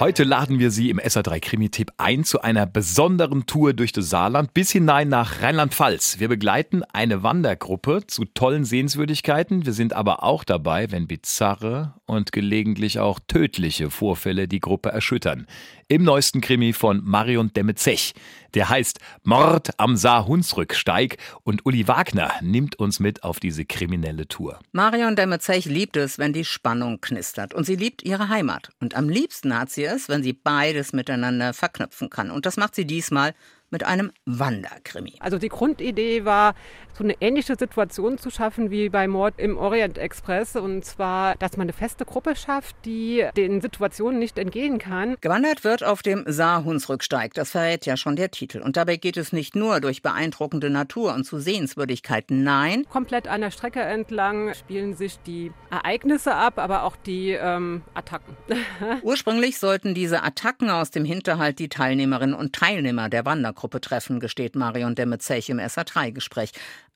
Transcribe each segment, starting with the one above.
Heute laden wir Sie im SA3 Krimi-Tipp ein zu einer besonderen Tour durch das Saarland bis hinein nach Rheinland-Pfalz. Wir begleiten eine Wandergruppe zu tollen Sehenswürdigkeiten. Wir sind aber auch dabei, wenn bizarre und gelegentlich auch tödliche Vorfälle die Gruppe erschüttern. Im neuesten Krimi von Marion Demme-Zech. Der heißt Mord am Saar-Hunsrücksteig und Uli Wagner nimmt uns mit auf diese kriminelle Tour. Marion Demme-Zech liebt es, wenn die Spannung knistert und sie liebt ihre Heimat. Und am liebsten hat sie es, wenn sie beides miteinander verknüpfen kann. Und das macht sie diesmal mit einem Wanderkrimi. Also die Grundidee war, so eine ähnliche Situation zu schaffen wie bei Mord im Orient Express. Und zwar, dass man eine feste Gruppe schafft, die den Situationen nicht entgehen kann. Gewandert wird auf dem Saarhunsrücksteig. Das verrät ja schon der Titel. Und dabei geht es nicht nur durch beeindruckende Natur und zu Sehenswürdigkeiten. Nein. Komplett an der Strecke entlang spielen sich die Ereignisse ab, aber auch die ähm, Attacken. Ursprünglich sollten diese Attacken aus dem Hinterhalt die Teilnehmerinnen und Teilnehmer der Wandergruppe treffen, gesteht Marion Demme-Zech im SA3-Gespräch.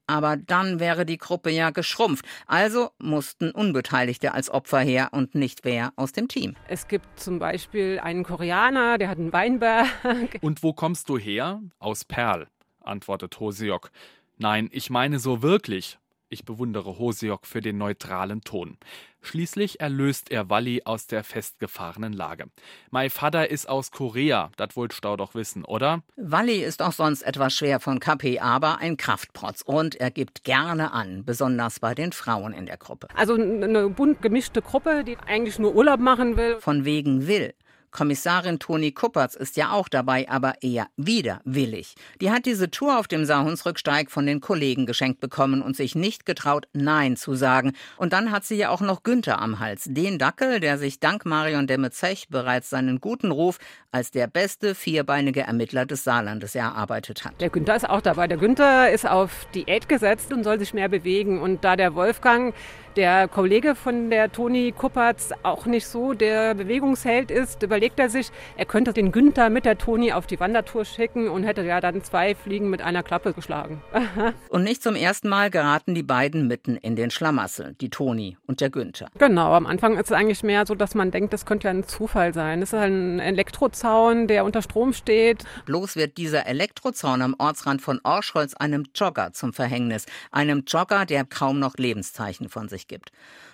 Aber dann wäre die Gruppe ja geschrumpft. Also mussten Unbeteiligte als Opfer her und nicht wer aus dem Team. Es gibt zum Beispiel einen Koreaner, der hat einen Weinberg. Und wo kommst du her? Aus Perl, antwortet Hosiok. Nein, ich meine so wirklich. Ich bewundere Hosiok für den neutralen Ton. Schließlich erlöst er Walli aus der festgefahrenen Lage. Mein Vater ist aus Korea, das wollt Stau doch wissen, oder? Walli ist auch sonst etwas schwer von KP, aber ein Kraftprotz und er gibt gerne an, besonders bei den Frauen in der Gruppe. Also eine bunt gemischte Gruppe, die eigentlich nur Urlaub machen will. Von wegen will. Kommissarin Toni Kuppertz ist ja auch dabei, aber eher widerwillig. Die hat diese Tour auf dem Saarhunsrücksteig von den Kollegen geschenkt bekommen und sich nicht getraut, Nein zu sagen. Und dann hat sie ja auch noch Günther am Hals, den Dackel, der sich dank Marion Demme-Zech bereits seinen guten Ruf als der beste vierbeinige Ermittler des Saarlandes erarbeitet hat. Der Günther ist auch dabei. Der Günther ist auf Diät gesetzt und soll sich mehr bewegen. Und da der Wolfgang der Kollege von der Toni Kuppertz auch nicht so der Bewegungsheld ist, überlegt er sich, er könnte den Günther mit der Toni auf die Wandertour schicken und hätte ja dann zwei Fliegen mit einer Klappe geschlagen. und nicht zum ersten Mal geraten die beiden mitten in den Schlamassel, die Toni und der Günther. Genau, am Anfang ist es eigentlich mehr so, dass man denkt, das könnte ja ein Zufall sein. Es ist ein Elektrozaun, der unter Strom steht. Bloß wird dieser Elektrozaun am Ortsrand von Orschholz einem Jogger zum Verhängnis. Einem Jogger, der kaum noch Lebenszeichen von sich gibt.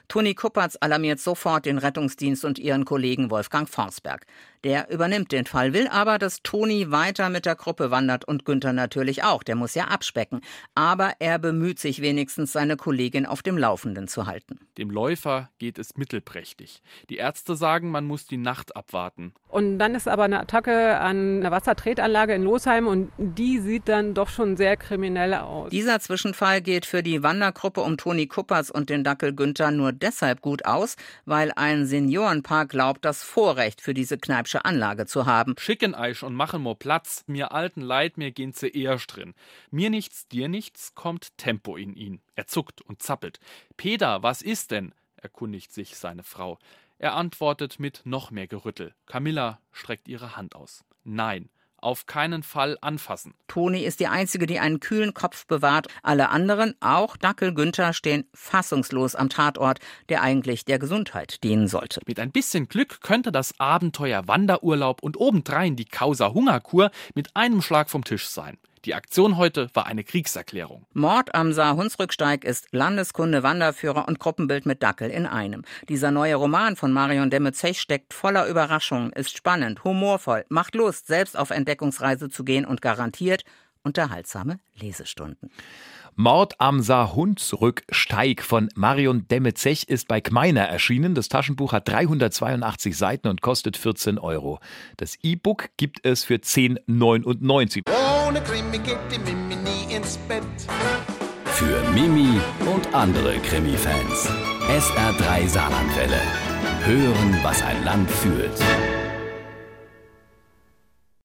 Toni Kuppertz alarmiert sofort den Rettungsdienst und ihren Kollegen Wolfgang Forsberg. Der übernimmt den Fall, will aber, dass Toni weiter mit der Gruppe wandert und Günther natürlich auch. Der muss ja abspecken. Aber er bemüht sich wenigstens, seine Kollegin auf dem Laufenden zu halten. Dem Läufer geht es mittelprächtig. Die Ärzte sagen, man muss die Nacht abwarten. Und dann ist aber eine Attacke an einer Wassertretanlage in Losheim und die sieht dann doch schon sehr kriminell aus. Dieser Zwischenfall geht für die Wandergruppe um Toni Kuppers und den Dackel Günther nur deshalb gut aus, weil ein Seniorenpaar glaubt, das Vorrecht für diese Kneipsche Anlage zu haben. Schicken Eich und machen mo Platz, mir alten Leid, mir gehen ze erst drin. Mir nichts, dir nichts, kommt Tempo in ihn. Er zuckt und zappelt. Peter, was ist denn? erkundigt sich seine Frau. Er antwortet mit noch mehr Gerüttel. Camilla streckt ihre Hand aus. Nein, auf keinen Fall anfassen. Toni ist die Einzige, die einen kühlen Kopf bewahrt. Alle anderen, auch Dackel Günther, stehen fassungslos am Tatort, der eigentlich der Gesundheit dienen sollte. Mit ein bisschen Glück könnte das Abenteuer Wanderurlaub und obendrein die Causa Hungerkur mit einem Schlag vom Tisch sein. Die Aktion heute war eine Kriegserklärung. Mord am Saar-Hunsrücksteig ist Landeskunde, Wanderführer und Gruppenbild mit Dackel in einem. Dieser neue Roman von Marion Demme-Zech steckt voller Überraschungen, ist spannend, humorvoll, macht Lust, selbst auf Entdeckungsreise zu gehen und garantiert unterhaltsame Lesestunden. Mord am Saarhunsrücksteig von Marion Demme-Zech ist bei Gmeiner erschienen. Das Taschenbuch hat 382 Seiten und kostet 14 Euro. Das E-Book gibt es für 10,99. Ohne Krimi geht die Mimi nie ins Bett. Für Mimi und andere Krimi-Fans. SR3 Saarlandwelle. Hören, was ein Land fühlt.